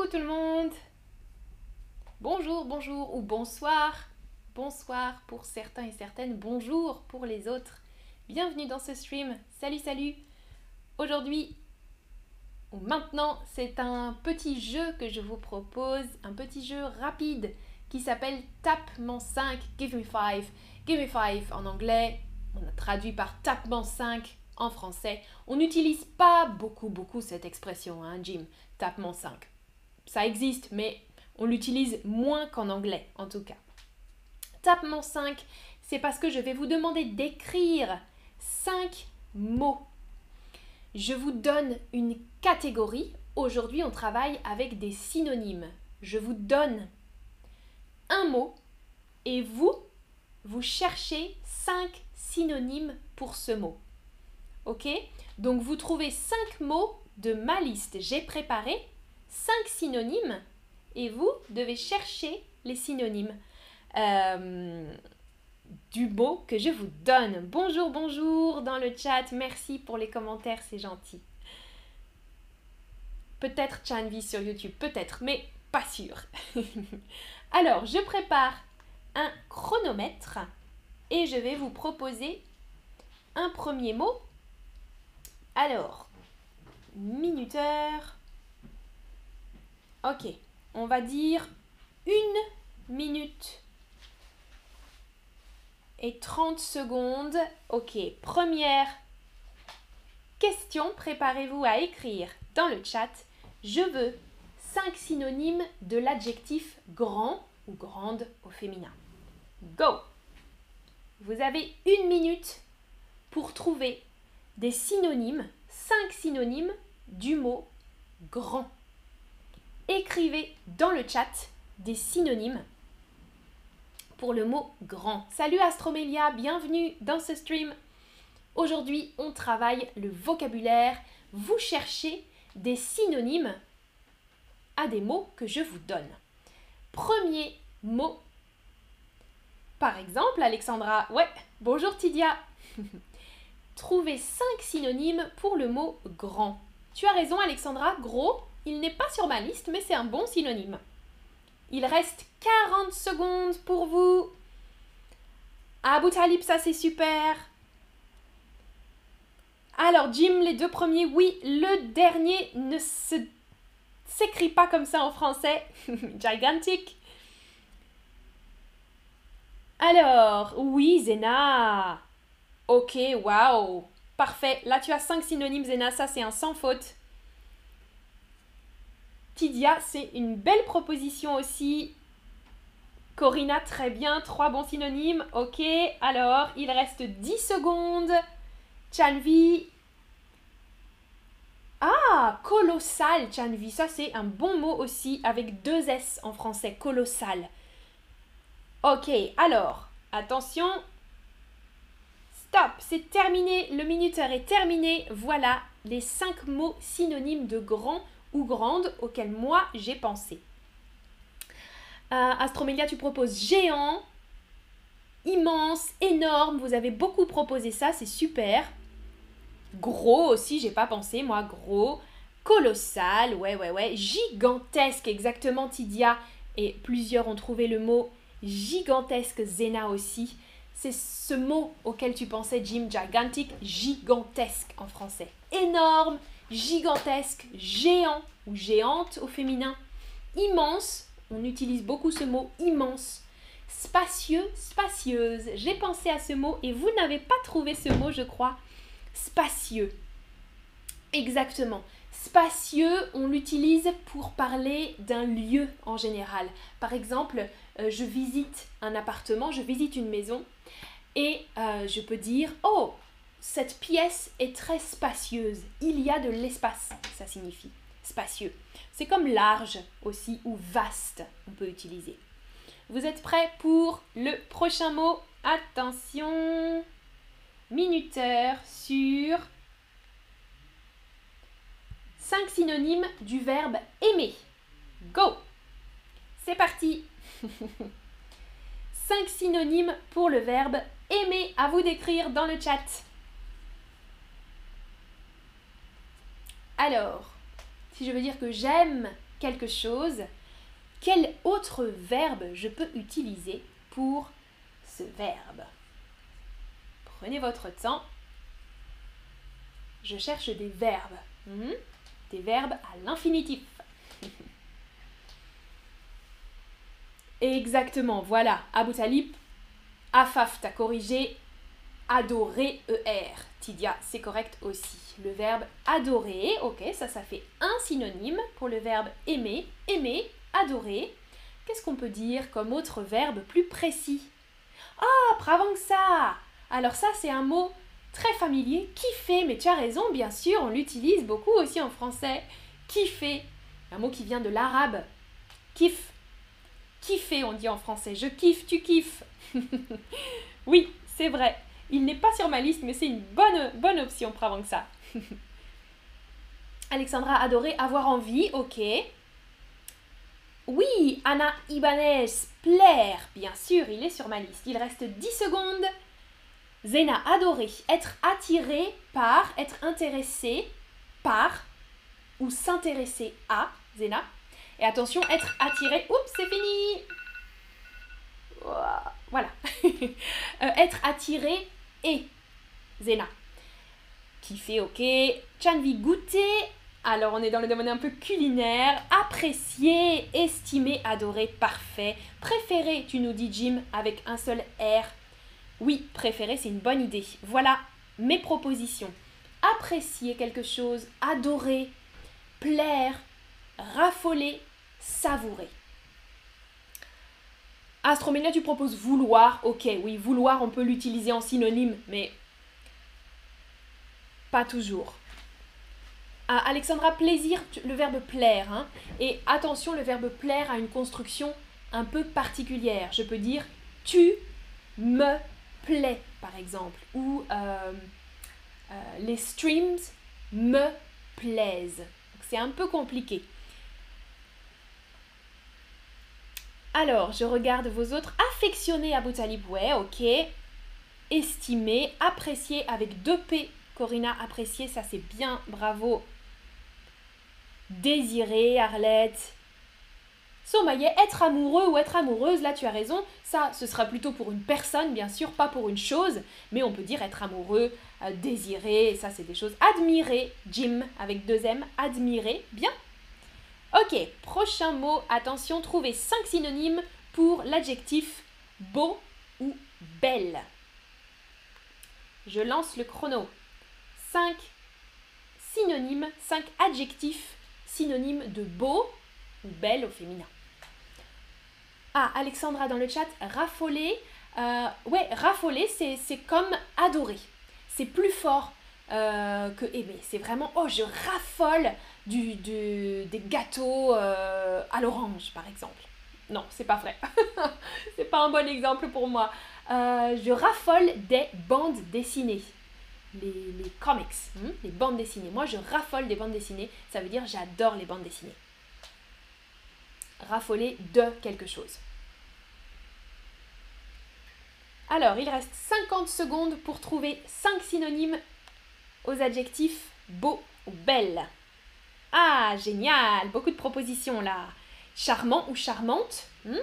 Coucou tout le monde Bonjour, bonjour ou bonsoir. Bonsoir pour certains et certaines, bonjour pour les autres. Bienvenue dans ce stream. Salut, salut Aujourd'hui, ou maintenant, c'est un petit jeu que je vous propose, un petit jeu rapide qui s'appelle Tapement 5, Give me 5. Give me 5 en anglais, on a traduit par Tapement 5 en français. On n'utilise pas beaucoup, beaucoup cette expression, hein, Jim, Tapement 5. Ça existe, mais on l'utilise moins qu'en anglais, en tout cas. Tapement 5, c'est parce que je vais vous demander d'écrire 5 mots. Je vous donne une catégorie. Aujourd'hui, on travaille avec des synonymes. Je vous donne un mot et vous, vous cherchez 5 synonymes pour ce mot. Ok? Donc vous trouvez 5 mots de ma liste. J'ai préparé 5 synonymes et vous devez chercher les synonymes euh, du mot que je vous donne. Bonjour, bonjour dans le chat. Merci pour les commentaires, c'est gentil. Peut-être Chanvi sur YouTube, peut-être, mais pas sûr. Alors, je prépare un chronomètre et je vais vous proposer un premier mot. Alors, minuteur. Ok, on va dire une minute et 30 secondes. Ok, première question, préparez-vous à écrire dans le chat. Je veux 5 synonymes de l'adjectif grand ou grande au féminin. Go Vous avez une minute pour trouver des synonymes, 5 synonymes du mot grand écrivez dans le chat des synonymes pour le mot grand. Salut Astromélia, bienvenue dans ce stream. Aujourd'hui, on travaille le vocabulaire. Vous cherchez des synonymes à des mots que je vous donne. Premier mot. Par exemple, Alexandra, ouais, bonjour Tidia. Trouvez 5 synonymes pour le mot grand. Tu as raison Alexandra, gros, il n'est pas sur ma liste, mais c'est un bon synonyme. Il reste 40 secondes pour vous. Abu Talib, ça c'est super. Alors, Jim, les deux premiers, oui. Le dernier ne s'écrit pas comme ça en français. Gigantic. Alors, oui, Zena. Ok, waouh. Parfait. Là, tu as 5 synonymes, Zena. Ça, c'est un sans faute. Tidia, c'est une belle proposition aussi. Corinna, très bien, trois bons synonymes. Ok, alors, il reste 10 secondes. Chanvi. Ah, colossal, Chanvi. Ça, c'est un bon mot aussi avec deux S en français. Colossal. Ok, alors, attention. Stop, c'est terminé. Le minuteur est terminé. Voilà les cinq mots synonymes de grand ou grande auquel moi j'ai pensé. Euh, Astromélia, tu proposes géant, immense, énorme. Vous avez beaucoup proposé ça, c'est super. Gros aussi, j'ai pas pensé, moi, gros. Colossal, ouais, ouais, ouais. Gigantesque, exactement, Tidia. Et plusieurs ont trouvé le mot gigantesque, Zena aussi. C'est ce mot auquel tu pensais, Jim, gigantic, gigantesque en français. Énorme, gigantesque, géant ou géante au féminin, immense, on utilise beaucoup ce mot immense, spacieux, spacieuse. J'ai pensé à ce mot et vous n'avez pas trouvé ce mot, je crois. Spacieux. Exactement. Spacieux, on l'utilise pour parler d'un lieu en général. Par exemple, euh, je visite un appartement, je visite une maison et euh, je peux dire Oh, cette pièce est très spacieuse. Il y a de l'espace, ça signifie spacieux. C'est comme large aussi ou vaste, on peut utiliser. Vous êtes prêts pour le prochain mot? Attention Minuteur sur 5 synonymes du verbe aimer. Go C'est parti 5 synonymes pour le verbe aimer. À vous d'écrire dans le chat. Alors, si je veux dire que j'aime quelque chose. Quel autre verbe je peux utiliser pour ce verbe? Prenez votre temps. Je cherche des verbes. Mhm. Des verbes à l'infinitif. Exactement, voilà. Abu Talib, Afaf t'a corrigé. Adorer, ER. Tidia, c'est correct aussi. Le verbe adorer, ok, ça, ça fait un synonyme pour le verbe aimer. Aimer, adorer. Qu'est-ce qu'on peut dire comme autre verbe plus précis? Ah, ça Alors ça, c'est un mot très familier, kiffer, mais tu as raison, bien sûr, on l'utilise beaucoup aussi en français. Kiffer, un mot qui vient de l'arabe. Kiff. Kiffer, on dit en français. Je kiffe, tu kiffes. oui, c'est vrai. Il n'est pas sur ma liste, mais c'est une bonne, bonne option, ça. Alexandra adorait avoir envie, ok. Oui, Anna Ibanez, plaire, bien sûr, il est sur ma liste. Il reste 10 secondes. Zena adorer, être attiré par, être intéressé par ou s'intéresser à, Zena. Et attention, être attiré, oups, c'est fini. Voilà. Euh, être attiré et Zena. Kiffer, ok. Chanvi, goûter. Alors, on est dans le domaine un peu culinaire. Apprécier, estimer, adorer, parfait. Préférer, tu nous dis Jim, avec un seul R. Oui, préférer, c'est une bonne idée. Voilà mes propositions. Apprécier quelque chose, adorer, plaire, raffoler, savourer. Astroménia, tu proposes vouloir. Ok, oui, vouloir, on peut l'utiliser en synonyme, mais pas toujours. Alexandra, plaisir, le verbe plaire. Hein. Et attention, le verbe plaire a une construction un peu particulière. Je peux dire tu me plais, par exemple. Ou euh, euh, les streams me plaisent. C'est un peu compliqué. Alors, je regarde vos autres. Affectionner à Talib, ouais, ok. Estimer, apprécier avec deux P. Corinna, apprécier, ça c'est bien, bravo. Désirer, Arlette. Sommaillet, être amoureux ou être amoureuse, là tu as raison, ça ce sera plutôt pour une personne, bien sûr, pas pour une chose, mais on peut dire être amoureux, euh, désirer, ça c'est des choses. Admirer, Jim avec deux M, admirer, bien, Ok, prochain mot, attention, trouvez 5 synonymes pour l'adjectif beau ou belle. Je lance le chrono. 5 synonymes, 5 adjectifs synonymes de beau ou belle au féminin. Ah, Alexandra dans le chat, raffoler. Euh, ouais, raffoler, c'est comme adorer. C'est plus fort euh, que aimer. C'est vraiment, oh, je raffole du, des gâteaux euh, à l'orange, par exemple. Non, c'est pas vrai. c'est pas un bon exemple pour moi. Euh, je raffole des bandes dessinées. Les, comics, hmm, les bandes dessinées. Moi, je raffole des bandes dessinées. Ça veut dire j'adore les bandes dessinées. Raffoler de quelque chose. Alors, il reste 50 secondes pour trouver 5 synonymes aux adjectifs beau ou belle. Ah, génial Beaucoup de propositions là. Charmant ou charmante hmm?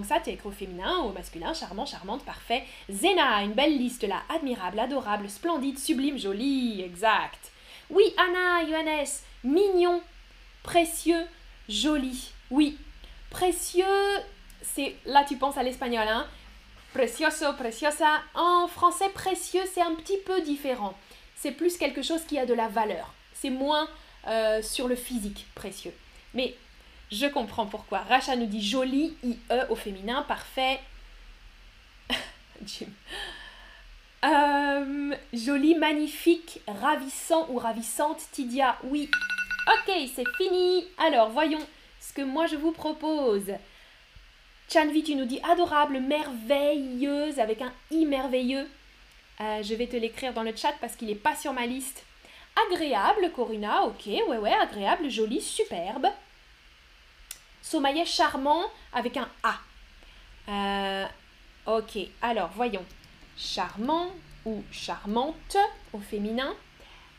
que ça, tu écrit au féminin ou masculin. Charmant, charmante, parfait. Zena, une belle liste là. Admirable, adorable, splendide, sublime, jolie. Exact. Oui, Anna, Johannes, mignon, précieux, joli. Oui, précieux, c'est là tu penses à l'espagnol, hein. Precioso, preciosa. En français, précieux, c'est un petit peu différent. C'est plus quelque chose qui a de la valeur. C'est moins euh, sur le physique précieux. Mais je comprends pourquoi. Racha nous dit joli, IE au féminin, parfait. Jim. Euh, joli, magnifique, ravissant ou ravissante, Tidia, oui. Ok, c'est fini. Alors, voyons ce que moi je vous propose. Chanvi, tu nous dis adorable, merveilleuse, avec un i merveilleux. Euh, je vais te l'écrire dans le chat parce qu'il n'est pas sur ma liste. Agréable, Corinna, ok, ouais, ouais, agréable, joli, superbe. Sommeillet charmant avec un A. Euh, ok, alors voyons. Charmant ou charmante au féminin?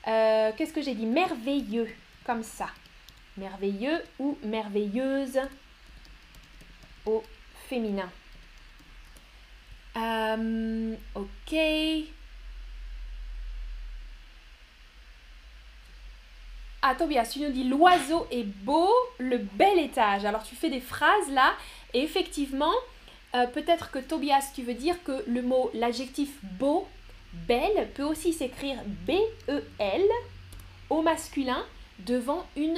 Euh, qu'est-ce que j'ai dit? Merveilleux, comme ça. Merveilleux ou merveilleuse au féminin? Euh, ok. Ah, Tobias, tu nous dis l'oiseau est beau, le bel étage. Alors, tu fais des phrases là, et effectivement, euh, peut-être que Tobias, tu veux dire que le mot, l'adjectif beau, belle, peut aussi s'écrire B-E-L au masculin devant une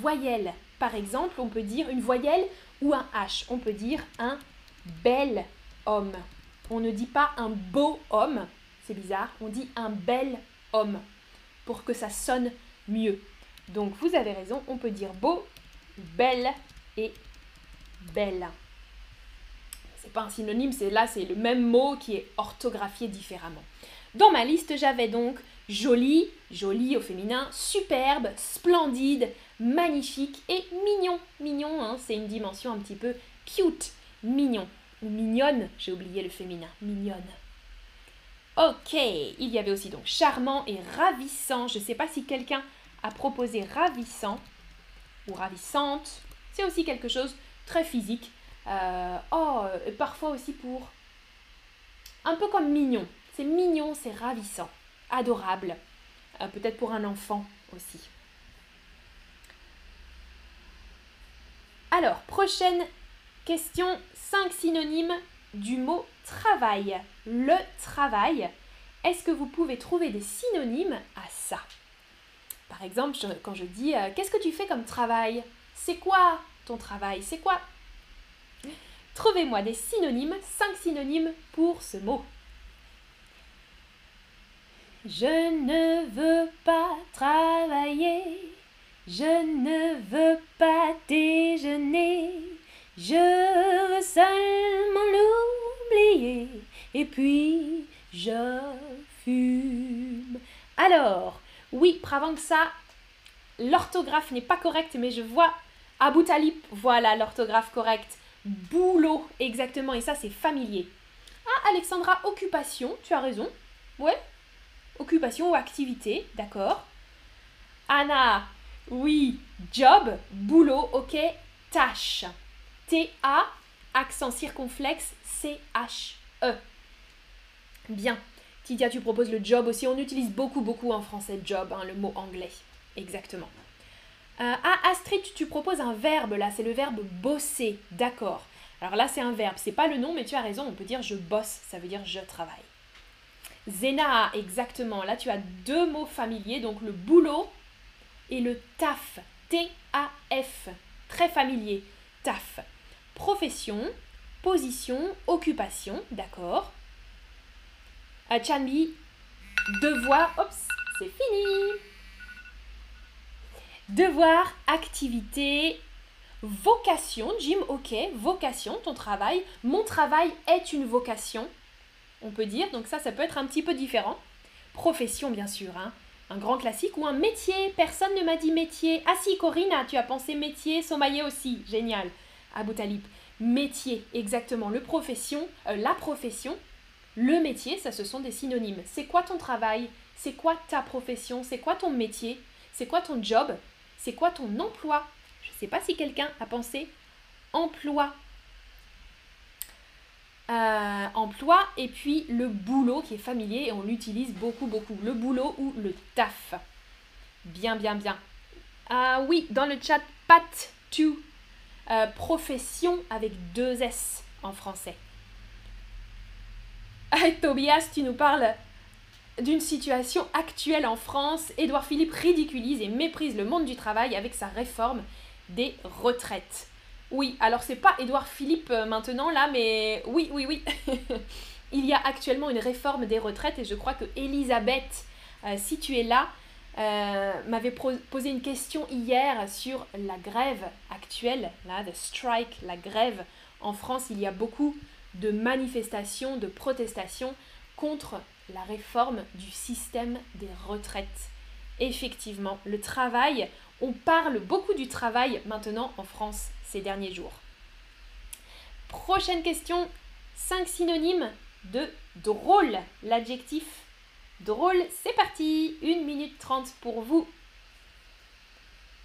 voyelle. Par exemple, on peut dire une voyelle ou un H. On peut dire un bel homme. On ne dit pas un beau homme, c'est bizarre, on dit un bel homme pour que ça sonne mieux. Donc vous avez raison, on peut dire beau, belle et belle. C'est pas un synonyme, c'est là c'est le même mot qui est orthographié différemment. Dans ma liste, j'avais donc joli, joli au féminin, superbe, splendide, magnifique et mignon. Mignon, hein, c'est une dimension un petit peu cute, mignon. Ou mignonne, j'ai oublié le féminin, mignonne. Ok, il y avait aussi donc charmant et ravissant. Je ne sais pas si quelqu'un a proposé ravissant ou ravissante. C'est aussi quelque chose très physique. Euh, oh, parfois aussi pour... Un peu comme mignon. C'est mignon, c'est ravissant, adorable. Euh, peut-être pour un enfant aussi. Alors, prochaine question, 5 synonymes du mot travail. Le travail. Est-ce que vous pouvez trouver des synonymes à ça? Par exemple, quand je dis euh, Qu'est-ce que tu fais comme travail? C'est quoi ton travail? C'est quoi? Trouvez-moi des synonymes, 5 synonymes pour ce mot. Je ne veux pas travailler, je ne veux pas déjeuner, je veux et puis je fume. Alors, oui, avant que ça, l'orthographe n'est pas correcte, mais je vois Abou Talib, voilà l'orthographe correcte. Boulot, exactement, et ça c'est familier. Ah, Alexandra, occupation, tu as raison. Ouais, occupation ou activité, d'accord. Anna, oui, job, boulot, ok, tâche. T-A, accent circonflexe, C-H-E. Bien. Tidia, tu proposes le job aussi. On utilise beaucoup, beaucoup en français job, hein, le mot anglais. Exactement. Euh, ah, Astrid, tu proposes un verbe là, c'est le verbe bosser. D'accord. Alors là, c'est un verbe. C'est pas le nom, mais tu as raison. On peut dire je bosse. Ça veut dire je travaille. Zena, exactement. Là, tu as deux mots familiers, donc le boulot et le taf. T-A-F. Très familier. Taf. Profession, position, occupation, d'accord. Euh, Chanbi, devoir, c'est fini. Devoir, activité, vocation, Jim, ok, vocation, ton travail. Mon travail est une vocation on peut dire. Donc ça, ça peut être un petit peu différent. Profession, bien sûr, hein. un grand classique. Ou un métier, personne ne m'a dit métier. Ah si, Corinna, tu as pensé métier, sommailler aussi, génial. Abou Talib. Métier, exactement. Le profession, euh, la profession, le métier, ça ce sont des synonymes. C'est quoi ton travail? C'est quoi ta profession? C'est quoi ton métier? C'est quoi ton job? C'est quoi ton emploi? Je ne sais pas si quelqu'un a pensé emploi euh, emploi et puis le boulot qui est familier et on l'utilise beaucoup beaucoup. Le boulot ou le taf. Bien bien bien. Ah oui, dans le chat, pat to euh, profession avec deux S en français. Tobias, tu nous parles d'une situation actuelle en France. Édouard Philippe ridiculise et méprise le monde du travail avec sa réforme des retraites. Oui, alors c'est pas Édouard Philippe euh, maintenant là, mais oui, oui, oui. Il y a actuellement une réforme des retraites et je crois que Elisabeth, euh, si tu es là, euh, m'avait posé une question hier sur la grève actuelle, là, the strike, la grève. En France, il y a beaucoup de manifestations, de protestations contre la réforme du système des retraites. Effectivement, le travail, on parle beaucoup du travail maintenant en France ces derniers jours. Prochaine question, 5 synonymes de drôle. L'adjectif drôle, c'est parti 1 minute 30 pour vous.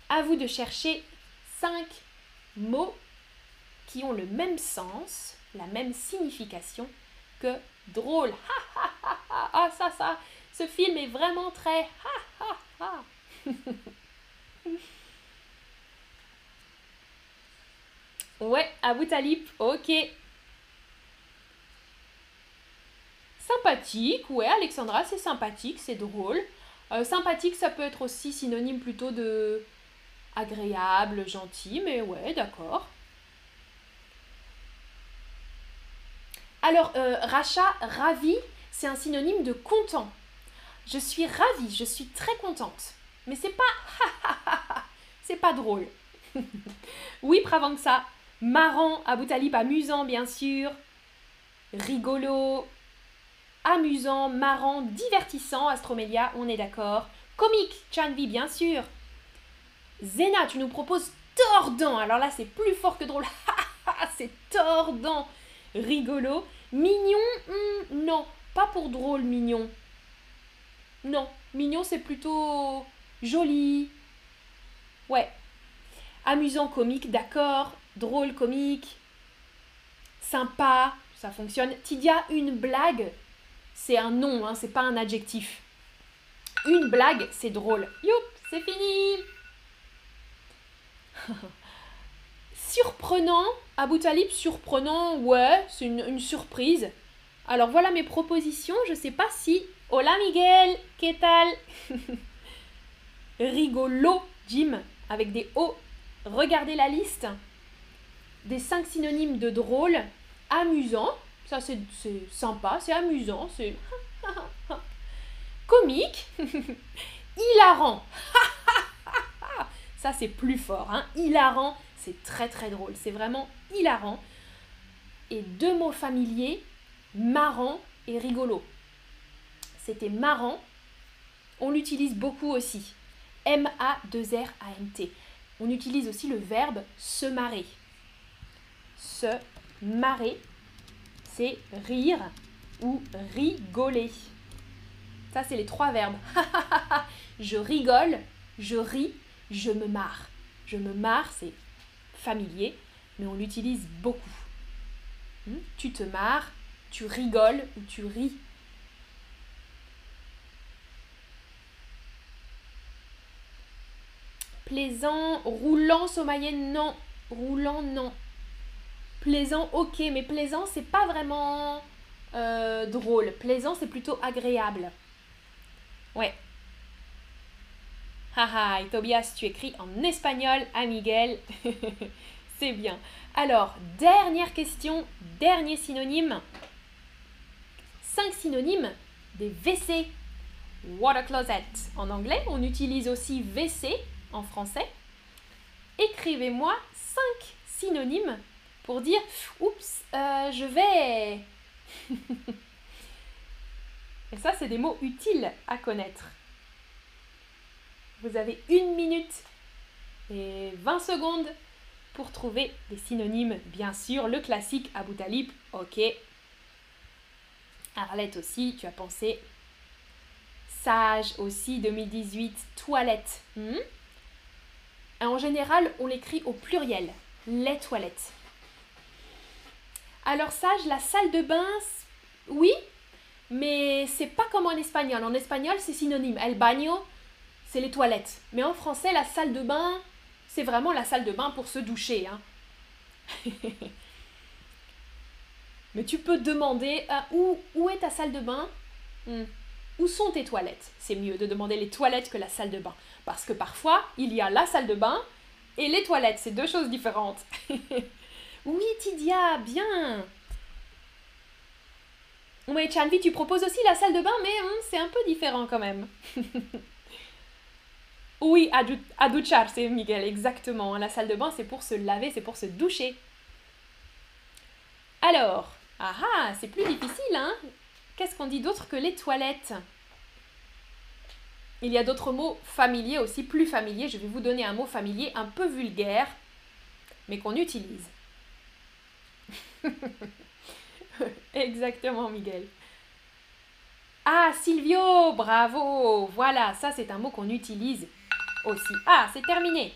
À vous de chercher cinq mots qui ont le même sens, la même signification que drôle. ah ça ça, ce film est vraiment très ouais, Abu Talib, ok. Sympathique, ouais, Alexandra, c'est sympathique, c'est drôle. Euh, sympathique, ça peut être aussi synonyme plutôt de agréable, gentil, mais ouais, d'accord. Alors, euh, Racha, ravi, c'est un synonyme de content. Je suis ravie, je suis très contente. Mais c'est pas c'est pas drôle. oui, ça. marrant, Abu Talib, amusant bien sûr, rigolo, amusant, marrant, divertissant, Astromélia, on est d'accord. Comique, Chanvi, bien sûr. Zena, tu nous proposes tordant. Alors là, c'est plus fort que drôle. c'est tordant. Rigolo. Mignon, hmm, non, pas pour drôle, mignon. Non, mignon, c'est plutôt joli. Ouais. Amusant, comique, d'accord. Drôle, comique. Sympa, ça fonctionne. Tidia, une blague, c'est un nom, hein, c'est pas un adjectif. Une blague, c'est drôle. Youp, c'est fini. surprenant, Abu Talib, surprenant, ouais, c'est une, surprise. Alors voilà mes propositions, je sais pas si... Hola Miguel, ¿qué tal? Rigolo, Jim, avec des O. Regardez la liste des cinq synonymes de drôle. Amusant, ça c'est sympa, c'est amusant, c'est... Comique, hilarant. ça c'est plus fort, hein. hilarant, c'est très très drôle, c'est vraiment hilarant. Et deux mots familiers, marrant et rigolo. C'était marrant, on l'utilise beaucoup aussi. M-A-2-R-A-N-T. On utilise aussi le verbe se marrer. Se marrer, c'est rire ou rigoler. Ça, c'est les trois verbes. je rigole, je ris, je me marre. Je me marre, c'est familier, mais on l'utilise beaucoup. Hmm? Tu te marres, tu rigoles ou tu ris. Plaisant, roulant, sommeillé, non. Roulant, non. Plaisant, ok, mais plaisant, c'est pas vraiment euh, drôle. Plaisant, c'est plutôt agréable. Ouais. Haha, et Tobias, tu écris en espagnol à Miguel. c'est bien. Alors, dernière question, dernier synonyme. Cinq synonymes des WC. Water closet en anglais. On utilise aussi WC en français. Écrivez-moi cinq synonymes pour dire oups, euh, je vais. Et ça, c'est des mots utiles à connaître. Vous avez une minute et 20 secondes pour trouver des synonymes. Bien sûr, le classique Abu ok. Arlette aussi, tu as pensé. Sage aussi, 2018, toilette. Hmm? En général, on l'écrit au pluriel, les toilettes. Alors sage, la salle de bain, oui, mais c'est pas comme en espagnol. En espagnol, c'est synonyme. El baño, c'est les toilettes. Mais en français, la salle de bain, c'est vraiment la salle de bain pour se doucher. Hein. Mais tu peux demander euh, où, où est ta salle de bain? Hmm. Où sont tes toilettes? C'est mieux de demander les toilettes que la salle de bain. Parce que parfois, il y a la salle de bain et les toilettes. C'est deux choses différentes. oui, Tidia, bien. Oui, Chanvi, tu proposes aussi la salle de bain, mais hmm, c'est un peu différent quand même. Oui, à, c'est Miguel, exactement. La salle de bain, c'est pour se laver, c'est pour se doucher. Alors, ah ah, c'est plus difficile, hein Qu'est-ce qu'on dit d'autre que les toilettes? Il y a d'autres mots familiers aussi, plus familiers. Je vais vous donner un mot familier un peu vulgaire, mais qu'on utilise. Exactement, Miguel. Ah, Silvio, bravo Voilà, ça c'est un mot qu'on utilise Ah, c'est terminé.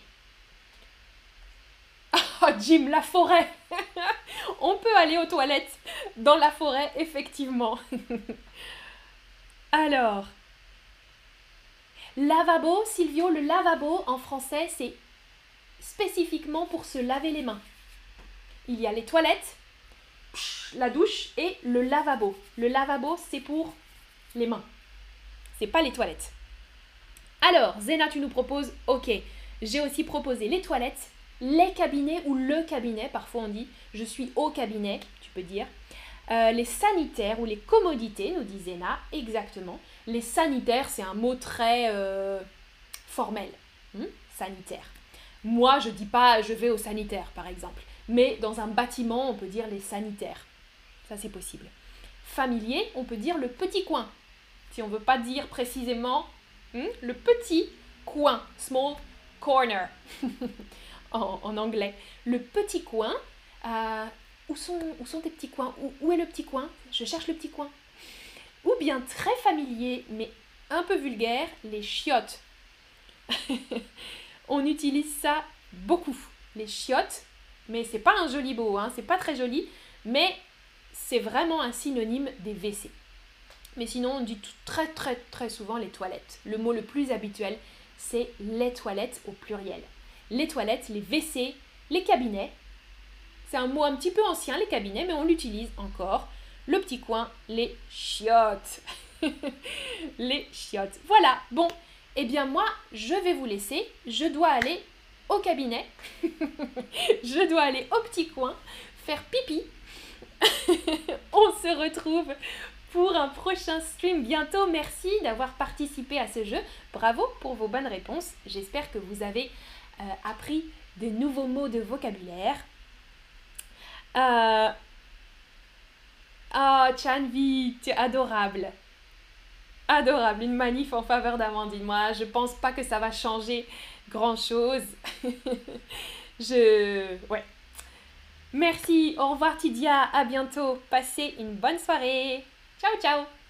Ah, Jim, la forêt. On peut aller aux toilettes dans la forêt, effectivement. Alors, lavabo, Silvio, le lavabo en français, c'est spécifiquement pour se laver les mains. Il y a les toilettes, la douche et le lavabo. Le lavabo, c'est pour les mains. C'est pas les toilettes. Alors, Zena, tu nous proposes, ok, j'ai aussi proposé les toilettes, les cabinets ou le cabinet, parfois on dit je suis au cabinet, tu peux dire. Euh, les sanitaires ou les commodités, nous dit Zena, exactement. Les sanitaires, c'est un mot très euh, formel. Hmm, sanitaire. Moi, je dis pas je vais au sanitaire, par exemple. Mais dans un bâtiment, on peut dire les sanitaires. Ça, c'est possible. Familier, on peut dire le petit coin. Si on veut pas dire précisément hmm, le petit coin, small corner en, anglais. Le petit coin, euh, où, sont, où tes petits coins? Où, où est le petit coin? Je cherche le petit coin. Ou bien très familier, mais un peu vulgaire, les chiottes. on utilise ça beaucoup, les chiottes, mais c'est pas un joli beau, hein, c'est pas très joli, mais c'est vraiment un synonyme des WC. Mais sinon, on dit très très très souvent les toilettes. Le mot le plus habituel, c'est les toilettes au pluriel. Les toilettes, les WC, les cabinets. C'est un mot un petit peu ancien, les cabinets, mais on l'utilise encore. Le petit coin, les chiottes. les chiottes. Voilà, bon, eh bien moi, je vais vous laisser. Je dois aller au cabinet. je dois aller au petit coin, faire pipi. on se retrouve pour un prochain stream bientôt. Merci d'avoir participé à ce jeu. Bravo pour vos bonnes réponses. J'espère que vous avez euh, appris de nouveaux mots de vocabulaire. Euh... Oh, Chanvi, tu es adorable. Adorable, une manif en faveur d'Amandine. Moi, je pense pas que ça va changer grand chose. je. Ouais. Merci, au revoir Tidia, à bientôt. Passez une bonne soirée. Ciao, ciao